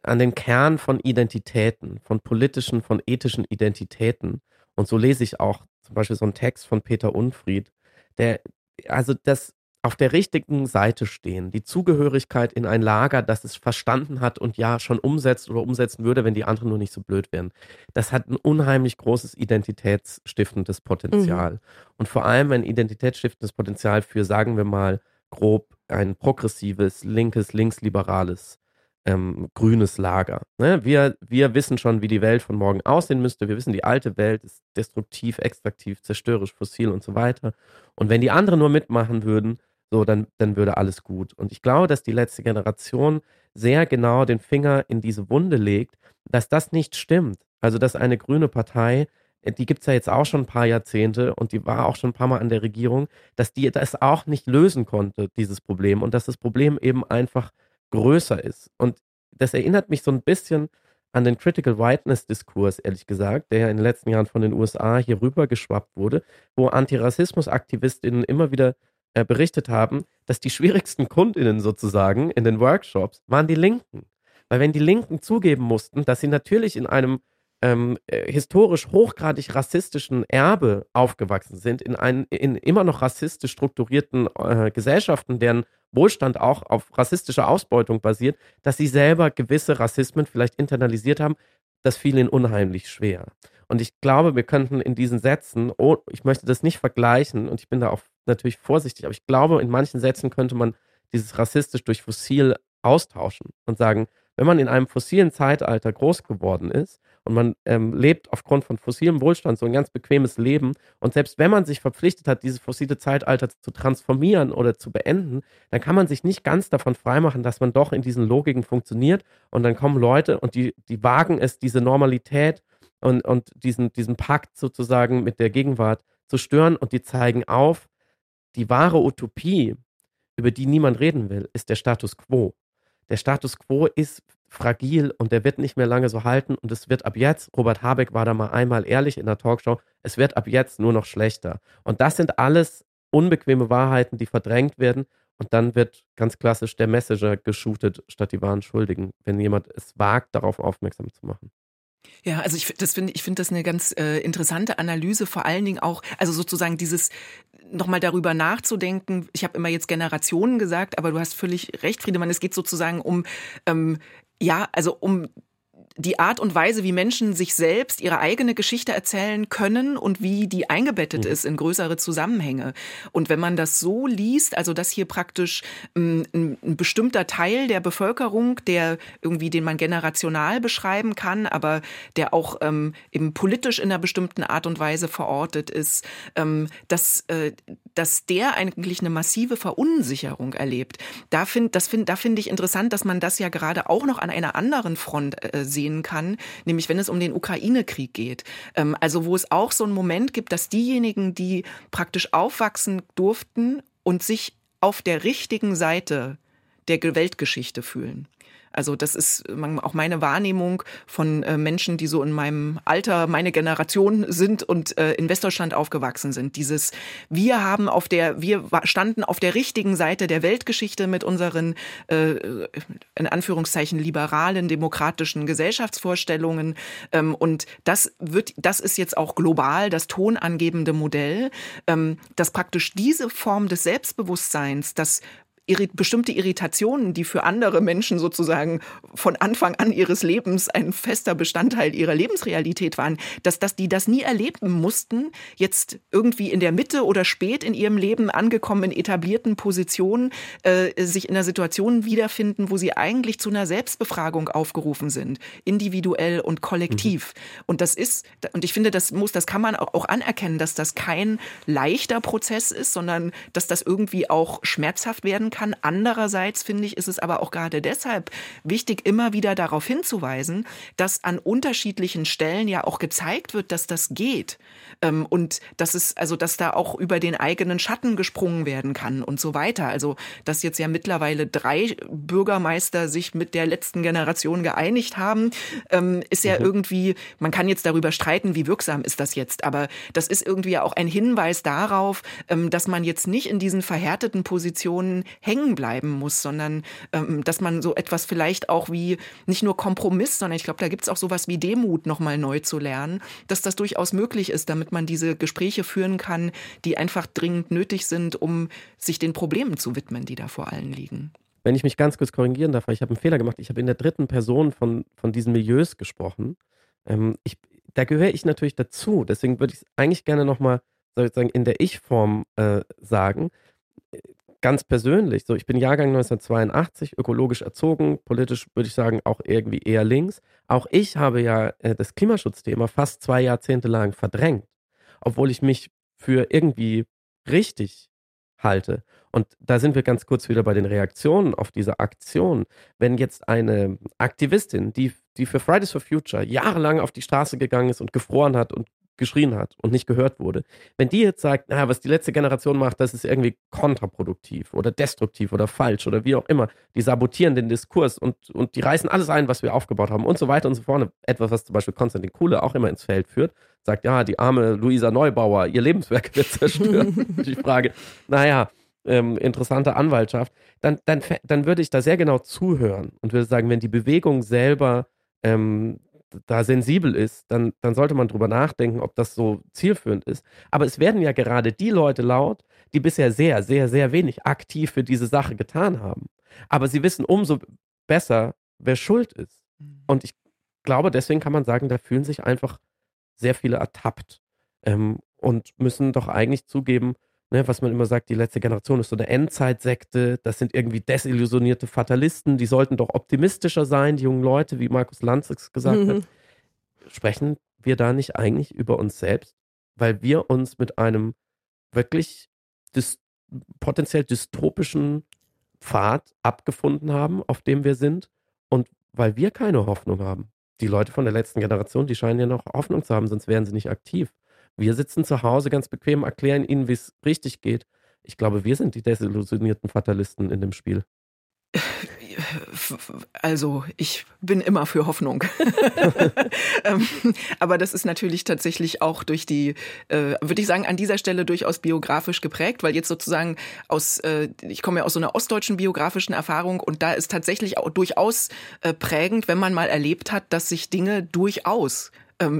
S4: an den Kern von Identitäten, von politischen, von ethischen Identitäten. Und so lese ich auch zum Beispiel so einen Text von Peter Unfried, der, also das auf der richtigen Seite stehen, die Zugehörigkeit in ein Lager, das es verstanden hat und ja schon umsetzt oder umsetzen würde, wenn die anderen nur nicht so blöd wären. Das hat ein unheimlich großes identitätsstiftendes Potenzial. Mhm. Und vor allem ein identitätsstiftendes Potenzial für, sagen wir mal, grob ein progressives, linkes, linksliberales ähm, grünes Lager. Ne? Wir, wir wissen schon, wie die Welt von morgen aussehen müsste. Wir wissen, die alte Welt ist destruktiv, extraktiv, zerstörerisch, fossil und so weiter. Und wenn die anderen nur mitmachen würden, so, dann, dann würde alles gut. Und ich glaube, dass die letzte Generation sehr genau den Finger in diese Wunde legt, dass das nicht stimmt. Also, dass eine grüne Partei, äh, die gibt es ja jetzt auch schon ein paar Jahrzehnte und die war auch schon ein paar Mal an der Regierung, dass die das auch nicht lösen konnte, dieses Problem. Und dass das Problem eben einfach größer ist. Und das erinnert mich so ein bisschen an den Critical Whiteness Diskurs, ehrlich gesagt, der ja in den letzten Jahren von den USA hier rüber geschwappt wurde, wo Antirassismus-AktivistInnen immer wieder äh, berichtet haben, dass die schwierigsten KundInnen sozusagen in den Workshops waren die Linken. Weil wenn die Linken zugeben mussten, dass sie natürlich in einem ähm, äh, historisch hochgradig rassistischen Erbe aufgewachsen sind, in, ein, in immer noch rassistisch strukturierten äh, Gesellschaften, deren Wohlstand auch auf rassistischer Ausbeutung basiert, dass sie selber gewisse Rassismen vielleicht internalisiert haben, das fiel ihnen unheimlich schwer. Und ich glaube, wir könnten in diesen Sätzen, oh, ich möchte das nicht vergleichen und ich bin da auch natürlich vorsichtig, aber ich glaube, in manchen Sätzen könnte man dieses rassistisch durch fossil austauschen und sagen, wenn man in einem fossilen Zeitalter groß geworden ist und man ähm, lebt aufgrund von fossilem Wohlstand so ein ganz bequemes Leben. Und selbst wenn man sich verpflichtet hat, dieses fossile Zeitalter zu transformieren oder zu beenden, dann kann man sich nicht ganz davon freimachen, dass man doch in diesen Logiken funktioniert. Und dann kommen Leute und die, die wagen es, diese Normalität und, und diesen, diesen Pakt sozusagen mit der Gegenwart zu stören. Und die zeigen auf, die wahre Utopie, über die niemand reden will, ist der Status quo. Der Status quo ist fragil und der wird nicht mehr lange so halten und es wird ab jetzt, Robert Habeck war da mal einmal ehrlich in der Talkshow, es wird ab jetzt nur noch schlechter. Und das sind alles unbequeme Wahrheiten, die verdrängt werden und dann wird ganz klassisch der Messenger geshootet statt die wahren Schuldigen, wenn jemand es wagt, darauf aufmerksam zu machen.
S3: Ja, also ich das finde ich finde das eine ganz äh, interessante Analyse, vor allen Dingen auch, also sozusagen dieses nochmal darüber nachzudenken. Ich habe immer jetzt Generationen gesagt, aber du hast völlig recht, Friedemann. Es geht sozusagen um ähm, ja, also um die Art und Weise, wie Menschen sich selbst ihre eigene Geschichte erzählen können und wie die eingebettet mhm. ist in größere Zusammenhänge. Und wenn man das so liest, also dass hier praktisch ähm, ein, ein, bestimmter Teil der Bevölkerung, der irgendwie, den man generational beschreiben kann, aber der auch ähm, eben politisch in einer bestimmten Art und Weise verortet ist, ähm, dass, äh, dass der eigentlich eine massive Verunsicherung erlebt. Da finde find, da finde ich interessant, dass man das ja gerade auch noch an einer anderen Front äh, sehen kann, nämlich wenn es um den Ukraine-Krieg geht. Ähm, also wo es auch so einen Moment gibt, dass diejenigen, die praktisch aufwachsen durften und sich auf der richtigen Seite der Weltgeschichte fühlen. Also das ist auch meine Wahrnehmung von äh, Menschen, die so in meinem Alter, meine Generation sind und äh, in Westdeutschland aufgewachsen sind. Dieses, wir haben auf der, wir standen auf der richtigen Seite der Weltgeschichte mit unseren, äh, in Anführungszeichen, liberalen, demokratischen Gesellschaftsvorstellungen. Ähm, und das wird, das ist jetzt auch global das tonangebende Modell, ähm, dass praktisch diese Form des Selbstbewusstseins, das bestimmte Irritationen, die für andere Menschen sozusagen von Anfang an ihres Lebens ein fester Bestandteil ihrer Lebensrealität waren, dass, dass die das nie erleben mussten, jetzt irgendwie in der Mitte oder spät in ihrem Leben angekommen in etablierten Positionen, äh, sich in einer Situation wiederfinden, wo sie eigentlich zu einer Selbstbefragung aufgerufen sind, individuell und kollektiv. Mhm. Und das ist, und ich finde, das muss, das kann man auch anerkennen, dass das kein leichter Prozess ist, sondern dass das irgendwie auch schmerzhaft werden kann. Andererseits finde ich, ist es aber auch gerade deshalb wichtig, immer wieder darauf hinzuweisen, dass an unterschiedlichen Stellen ja auch gezeigt wird, dass das geht. Ähm, und dass es, also, dass da auch über den eigenen Schatten gesprungen werden kann und so weiter. Also, dass jetzt ja mittlerweile drei Bürgermeister sich mit der letzten Generation geeinigt haben, ähm, ist ja mhm. irgendwie, man kann jetzt darüber streiten, wie wirksam ist das jetzt, aber das ist irgendwie auch ein Hinweis darauf, ähm, dass man jetzt nicht in diesen verhärteten Positionen hängen bleiben muss, sondern ähm, dass man so etwas vielleicht auch wie nicht nur Kompromiss, sondern ich glaube, da gibt es auch sowas wie Demut nochmal neu zu lernen, dass das durchaus möglich ist, damit man diese Gespräche führen kann, die einfach dringend nötig sind, um sich den Problemen zu widmen, die da vor allen liegen.
S4: Wenn ich mich ganz kurz korrigieren darf, weil ich habe einen Fehler gemacht. Ich habe in der dritten Person von, von diesen Milieus gesprochen. Ähm, ich, da gehöre ich natürlich dazu. Deswegen würde ich es eigentlich gerne nochmal sozusagen in der Ich-Form äh, sagen ganz persönlich, so ich bin Jahrgang 1982, ökologisch erzogen, politisch würde ich sagen auch irgendwie eher links. Auch ich habe ja äh, das Klimaschutzthema fast zwei Jahrzehnte lang verdrängt, obwohl ich mich für irgendwie richtig halte. Und da sind wir ganz kurz wieder bei den Reaktionen auf diese Aktion. Wenn jetzt eine Aktivistin, die, die für Fridays for Future jahrelang auf die Straße gegangen ist und gefroren hat und geschrien hat und nicht gehört wurde. Wenn die jetzt sagt, naja, was die letzte Generation macht, das ist irgendwie kontraproduktiv oder destruktiv oder falsch oder wie auch immer, die sabotieren den Diskurs und, und die reißen alles ein, was wir aufgebaut haben und so weiter und so fort. Etwas, was zum Beispiel Konstantin Kuhle auch immer ins Feld führt, sagt, ja, die arme Luisa Neubauer, ihr Lebenswerk wird zerstört. ich frage, naja, ähm, interessante Anwaltschaft, dann, dann, dann würde ich da sehr genau zuhören und würde sagen, wenn die Bewegung selber ähm, da sensibel ist, dann, dann sollte man drüber nachdenken, ob das so zielführend ist. Aber es werden ja gerade die Leute laut, die bisher sehr, sehr, sehr wenig aktiv für diese Sache getan haben. Aber sie wissen umso besser, wer schuld ist. Mhm. Und ich glaube, deswegen kann man sagen, da fühlen sich einfach sehr viele ertappt ähm, und müssen doch eigentlich zugeben, ne, was man immer sagt, die letzte Generation ist so eine Endzeitsekte, das sind irgendwie desillusionierte Fatalisten, die sollten doch optimistischer sein, die jungen Leute, wie Markus Lanz gesagt mhm. hat. Sprechen wir da nicht eigentlich über uns selbst? Weil wir uns mit einem wirklich dys potenziell dystopischen Pfad abgefunden haben, auf dem wir sind und weil wir keine Hoffnung haben. Die Leute von der letzten Generation, die scheinen ja noch Hoffnung zu haben, sonst wären sie nicht aktiv. Wir sitzen zu Hause ganz bequem, erklären ihnen, wie es richtig geht. Ich glaube, wir sind die desillusionierten Fatalisten in dem Spiel.
S3: Also, ich bin immer für Hoffnung. Ähm, aber das ist natürlich tatsächlich auch durch die, äh, würde ich sagen, an dieser Stelle durchaus biografisch geprägt, weil jetzt sozusagen aus, äh, ich komme ja aus so einer ostdeutschen biografischen Erfahrung und da ist tatsächlich auch durchaus äh, prägend, wenn man mal erlebt hat, dass sich Dinge durchaus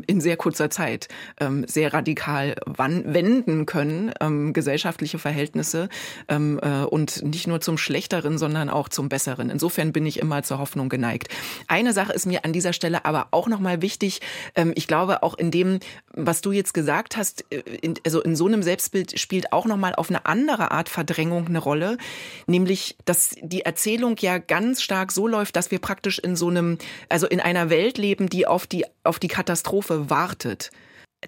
S3: in sehr kurzer Zeit ähm, sehr radikal wenden können, ähm, gesellschaftliche Verhältnisse ähm, äh, und nicht nur zum Schlechteren, sondern auch zum Besseren. Insofern bin ich immer zur Hoffnung geneigt. Eine Sache ist mir an dieser Stelle aber auch nochmal wichtig. Ähm, ich glaube, auch in dem, was du jetzt gesagt hast, äh, also in so einem Selbstbild spielt auch nochmal auf eine andere Art Verdrängung eine Rolle, nämlich, dass die Erzählung ja ganz stark so läuft, dass wir praktisch in so einem, also in einer Welt leben, die auf die, auf die Katastrophe Katastrophe wartet.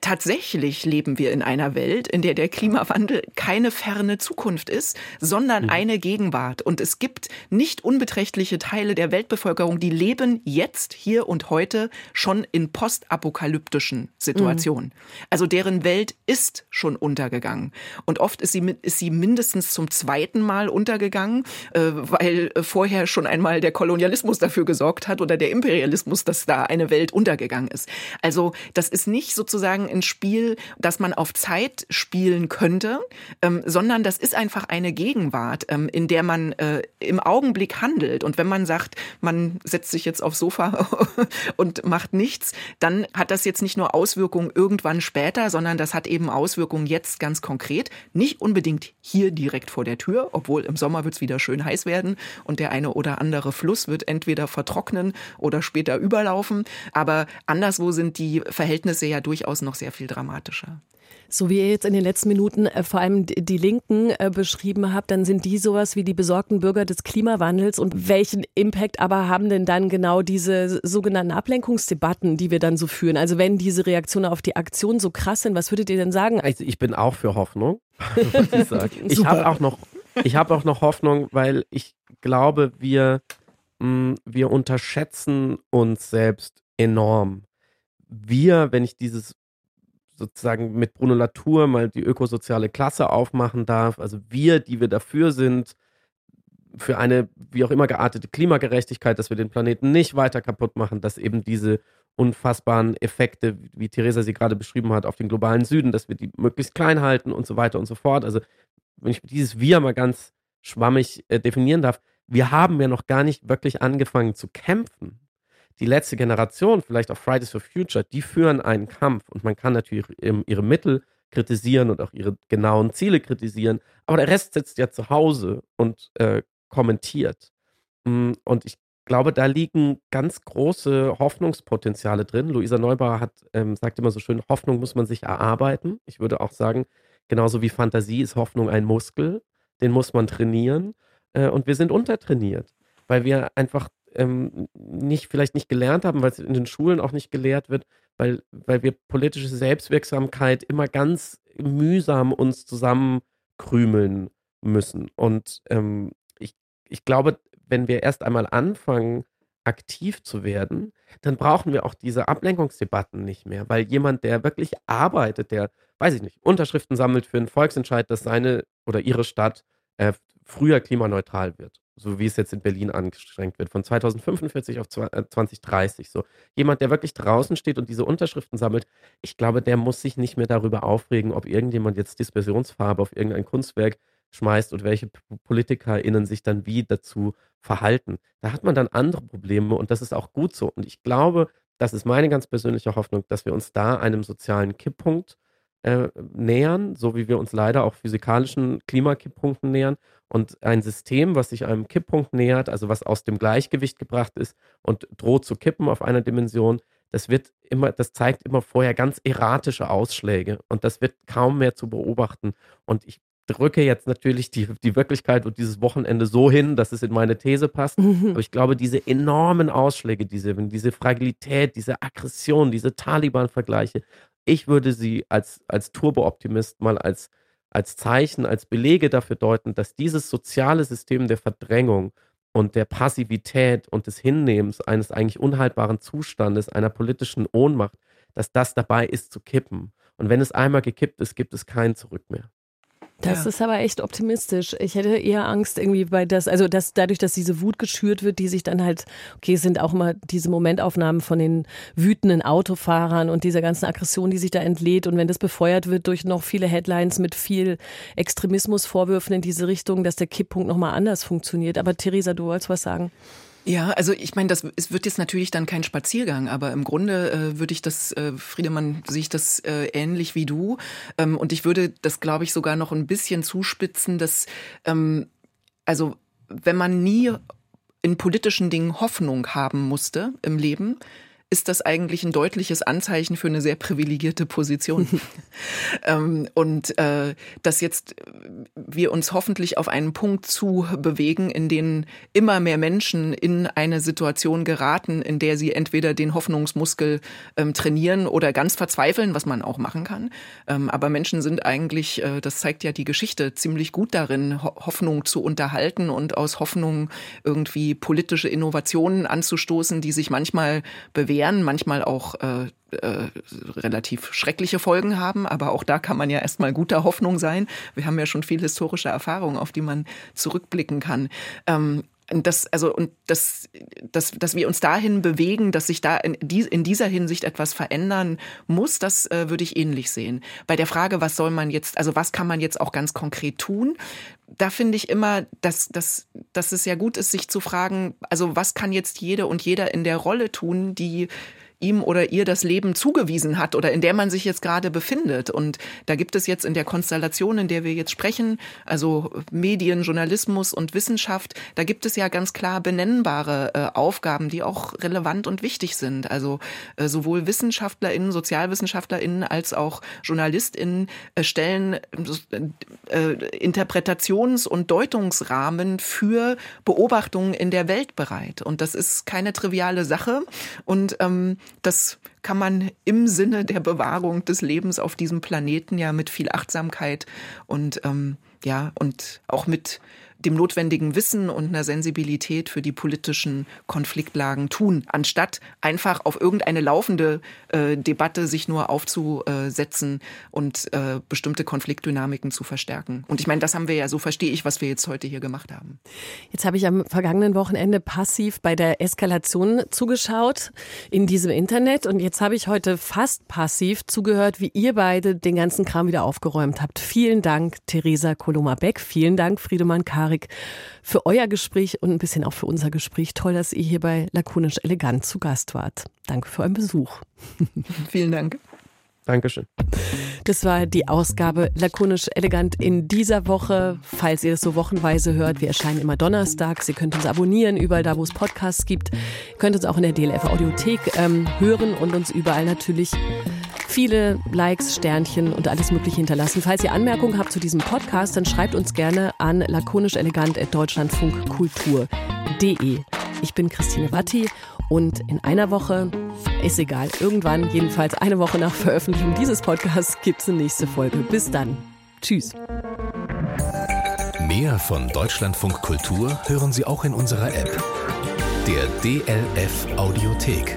S3: Tatsächlich leben wir in einer Welt, in der der Klimawandel keine ferne Zukunft ist, sondern mhm. eine Gegenwart. Und es gibt nicht unbeträchtliche Teile der Weltbevölkerung, die leben jetzt, hier und heute schon in postapokalyptischen Situationen. Mhm. Also deren Welt ist schon untergegangen. Und oft ist sie, ist sie mindestens zum zweiten Mal untergegangen, äh, weil vorher schon einmal der Kolonialismus dafür gesorgt hat oder der Imperialismus, dass da eine Welt untergegangen ist. Also das ist nicht sozusagen sozusagen ein Spiel, das man auf Zeit spielen könnte, ähm, sondern das ist einfach eine Gegenwart, ähm, in der man äh, im Augenblick handelt. Und wenn man sagt, man setzt sich jetzt aufs Sofa und macht nichts, dann hat das jetzt nicht nur Auswirkungen irgendwann später, sondern das hat eben Auswirkungen jetzt ganz konkret. Nicht unbedingt hier direkt vor der Tür, obwohl im Sommer wird es wieder schön heiß werden und der eine oder andere Fluss wird entweder vertrocknen oder später überlaufen. Aber anderswo sind die Verhältnisse ja durchaus noch sehr viel dramatischer.
S2: So wie ihr jetzt in den letzten Minuten äh, vor allem die Linken äh, beschrieben habt, dann sind die sowas wie die besorgten Bürger des Klimawandels. Und welchen Impact aber haben denn dann genau diese sogenannten Ablenkungsdebatten, die wir dann so führen? Also wenn diese Reaktionen auf die Aktion so krass sind, was würdet ihr denn sagen?
S4: Also ich bin auch für Hoffnung, ich sagen. ich habe auch noch, ich habe auch noch Hoffnung, weil ich glaube, wir, mh, mm, wir unterschätzen uns selbst enorm. Wir, wenn ich dieses sozusagen mit Bruno Latour mal die ökosoziale Klasse aufmachen darf. Also wir, die wir dafür sind, für eine wie auch immer geartete Klimagerechtigkeit, dass wir den Planeten nicht weiter kaputt machen, dass eben diese unfassbaren Effekte, wie Theresa sie gerade beschrieben hat, auf den globalen Süden, dass wir die möglichst klein halten und so weiter und so fort. Also wenn ich dieses Wir mal ganz schwammig äh, definieren darf, wir haben ja noch gar nicht wirklich angefangen zu kämpfen die letzte Generation, vielleicht auch Fridays for Future, die führen einen Kampf und man kann natürlich ihre Mittel kritisieren und auch ihre genauen Ziele kritisieren, aber der Rest sitzt ja zu Hause und äh, kommentiert. Mm, und ich glaube, da liegen ganz große Hoffnungspotenziale drin. Luisa Neubauer hat, ähm, sagt immer so schön, Hoffnung muss man sich erarbeiten. Ich würde auch sagen, genauso wie Fantasie ist Hoffnung ein Muskel, den muss man trainieren. Äh, und wir sind untertrainiert, weil wir einfach ähm, nicht, vielleicht nicht gelernt haben, weil es in den Schulen auch nicht gelehrt wird, weil, weil wir politische Selbstwirksamkeit immer ganz mühsam uns zusammenkrümeln müssen. Und ähm, ich, ich glaube, wenn wir erst einmal anfangen, aktiv zu werden, dann brauchen wir auch diese Ablenkungsdebatten nicht mehr, weil jemand, der wirklich arbeitet, der, weiß ich nicht, Unterschriften sammelt für einen Volksentscheid, dass seine oder ihre Stadt äh, früher klimaneutral wird so wie es jetzt in Berlin angestrengt wird, von 2045 auf 2030. Äh, so jemand, der wirklich draußen steht und diese Unterschriften sammelt, ich glaube, der muss sich nicht mehr darüber aufregen, ob irgendjemand jetzt Dispersionsfarbe auf irgendein Kunstwerk schmeißt und welche PolitikerInnen sich dann wie dazu verhalten. Da hat man dann andere Probleme und das ist auch gut so. Und ich glaube, das ist meine ganz persönliche Hoffnung, dass wir uns da einem sozialen Kipppunkt äh, nähern, so wie wir uns leider auch physikalischen Klimakipppunkten nähern. Und ein System, was sich einem Kipppunkt nähert, also was aus dem Gleichgewicht gebracht ist und droht zu kippen auf einer Dimension, das wird immer, das zeigt immer vorher ganz erratische Ausschläge und das wird kaum mehr zu beobachten. Und ich drücke jetzt natürlich die, die Wirklichkeit und dieses Wochenende so hin, dass es in meine These passt. Mhm. Aber ich glaube, diese enormen Ausschläge, diese, diese Fragilität, diese Aggression, diese Taliban-Vergleiche, ich würde sie als, als Turbo-Optimist mal als, als Zeichen, als Belege dafür deuten, dass dieses soziale System der Verdrängung und der Passivität und des Hinnehmens eines eigentlich unhaltbaren Zustandes, einer politischen Ohnmacht, dass das dabei ist zu kippen. Und wenn es einmal gekippt ist, gibt es kein Zurück mehr.
S2: Das ja. ist aber echt optimistisch. Ich hätte eher Angst irgendwie bei das, also dass dadurch, dass diese Wut geschürt wird, die sich dann halt, okay, es sind auch immer diese Momentaufnahmen von den wütenden Autofahrern und dieser ganzen Aggression, die sich da entlädt und wenn das befeuert wird durch noch viele Headlines mit viel Extremismusvorwürfen in diese Richtung, dass der Kipppunkt nochmal anders funktioniert. Aber Theresa, du wolltest was sagen?
S3: Ja, also ich meine, das es wird jetzt natürlich dann kein Spaziergang, aber im Grunde äh, würde ich das, äh, Friedemann, sehe ich das äh, ähnlich wie du. Ähm, und ich würde das, glaube ich, sogar noch ein bisschen zuspitzen, dass ähm, also wenn man nie in politischen Dingen Hoffnung haben musste im Leben, ist das eigentlich ein deutliches Anzeichen für eine sehr privilegierte Position. ähm, und äh, dass jetzt wir uns hoffentlich auf einen Punkt zu bewegen, in dem immer mehr Menschen in eine Situation geraten, in der sie entweder den Hoffnungsmuskel ähm, trainieren oder ganz verzweifeln, was man auch machen kann. Ähm, aber Menschen sind eigentlich, äh, das zeigt ja die Geschichte, ziemlich gut darin, Ho Hoffnung zu unterhalten und aus Hoffnung irgendwie politische Innovationen anzustoßen, die sich manchmal bewegen schweren, manchmal auch äh, äh, relativ schreckliche Folgen haben, aber auch da kann man ja erstmal guter Hoffnung sein. Wir haben ja schon viel historische Erfahrung, auf die man zurückblicken kann. Ähm, das, also, und das, das, dass wir uns dahin bewegen, dass sich da in, die, in dieser Hinsicht etwas verändern muss, das äh, würde ich ähnlich sehen. Bei der Frage, was soll man jetzt, also was kann man jetzt auch ganz konkret tun, da finde ich immer, dass, dass, dass es ja gut ist, sich zu fragen, also was kann jetzt jede und jeder in der Rolle tun, die ihm oder ihr das Leben zugewiesen hat oder in der man sich jetzt gerade befindet. Und da gibt es jetzt in der Konstellation, in der wir jetzt sprechen, also Medien, Journalismus und Wissenschaft, da gibt es ja ganz klar benennbare äh, Aufgaben, die auch relevant und wichtig sind. Also äh, sowohl WissenschaftlerInnen, SozialwissenschaftlerInnen als auch JournalistInnen äh, stellen äh, Interpretations- und Deutungsrahmen für Beobachtungen in der Welt bereit. Und das ist keine triviale Sache. Und ähm, das kann man im Sinne der Bewahrung des Lebens auf diesem Planeten ja mit viel Achtsamkeit und ähm, ja und auch mit dem notwendigen Wissen und einer Sensibilität für die politischen Konfliktlagen tun, anstatt einfach auf irgendeine laufende äh, Debatte sich nur aufzusetzen und äh, bestimmte Konfliktdynamiken zu verstärken. Und ich meine, das haben wir ja, so verstehe ich, was wir jetzt heute hier gemacht haben.
S2: Jetzt habe ich am vergangenen Wochenende passiv bei der Eskalation zugeschaut in diesem Internet und jetzt habe ich heute fast passiv zugehört, wie ihr beide den ganzen Kram wieder aufgeräumt habt. Vielen Dank, Theresa Koloma-Beck. Vielen Dank, Friedemann Kari. Patrick, für euer Gespräch und ein bisschen auch für unser Gespräch. Toll, dass ihr hier bei Lakonisch Elegant zu Gast wart. Danke für euren Besuch.
S3: Vielen Dank.
S4: Dankeschön.
S2: Das war die Ausgabe Lakonisch Elegant in dieser Woche. Falls ihr es so wochenweise hört, wir erscheinen immer donnerstags. Ihr könnt uns abonnieren, überall da, wo es Podcasts gibt. Ihr könnt uns auch in der DLF Audiothek ähm, hören und uns überall natürlich viele Likes, Sternchen und alles Mögliche hinterlassen. Falls ihr Anmerkungen habt zu diesem Podcast, dann schreibt uns gerne an lakonischelegant.deutschlandfunkkultur.de. Ich bin Christine Watti und in einer Woche, ist egal, irgendwann, jedenfalls eine Woche nach Veröffentlichung dieses Podcasts, gibt es eine nächste Folge. Bis dann. Tschüss.
S1: Mehr von Deutschlandfunk Kultur hören Sie auch in unserer App. Der DLF Audiothek.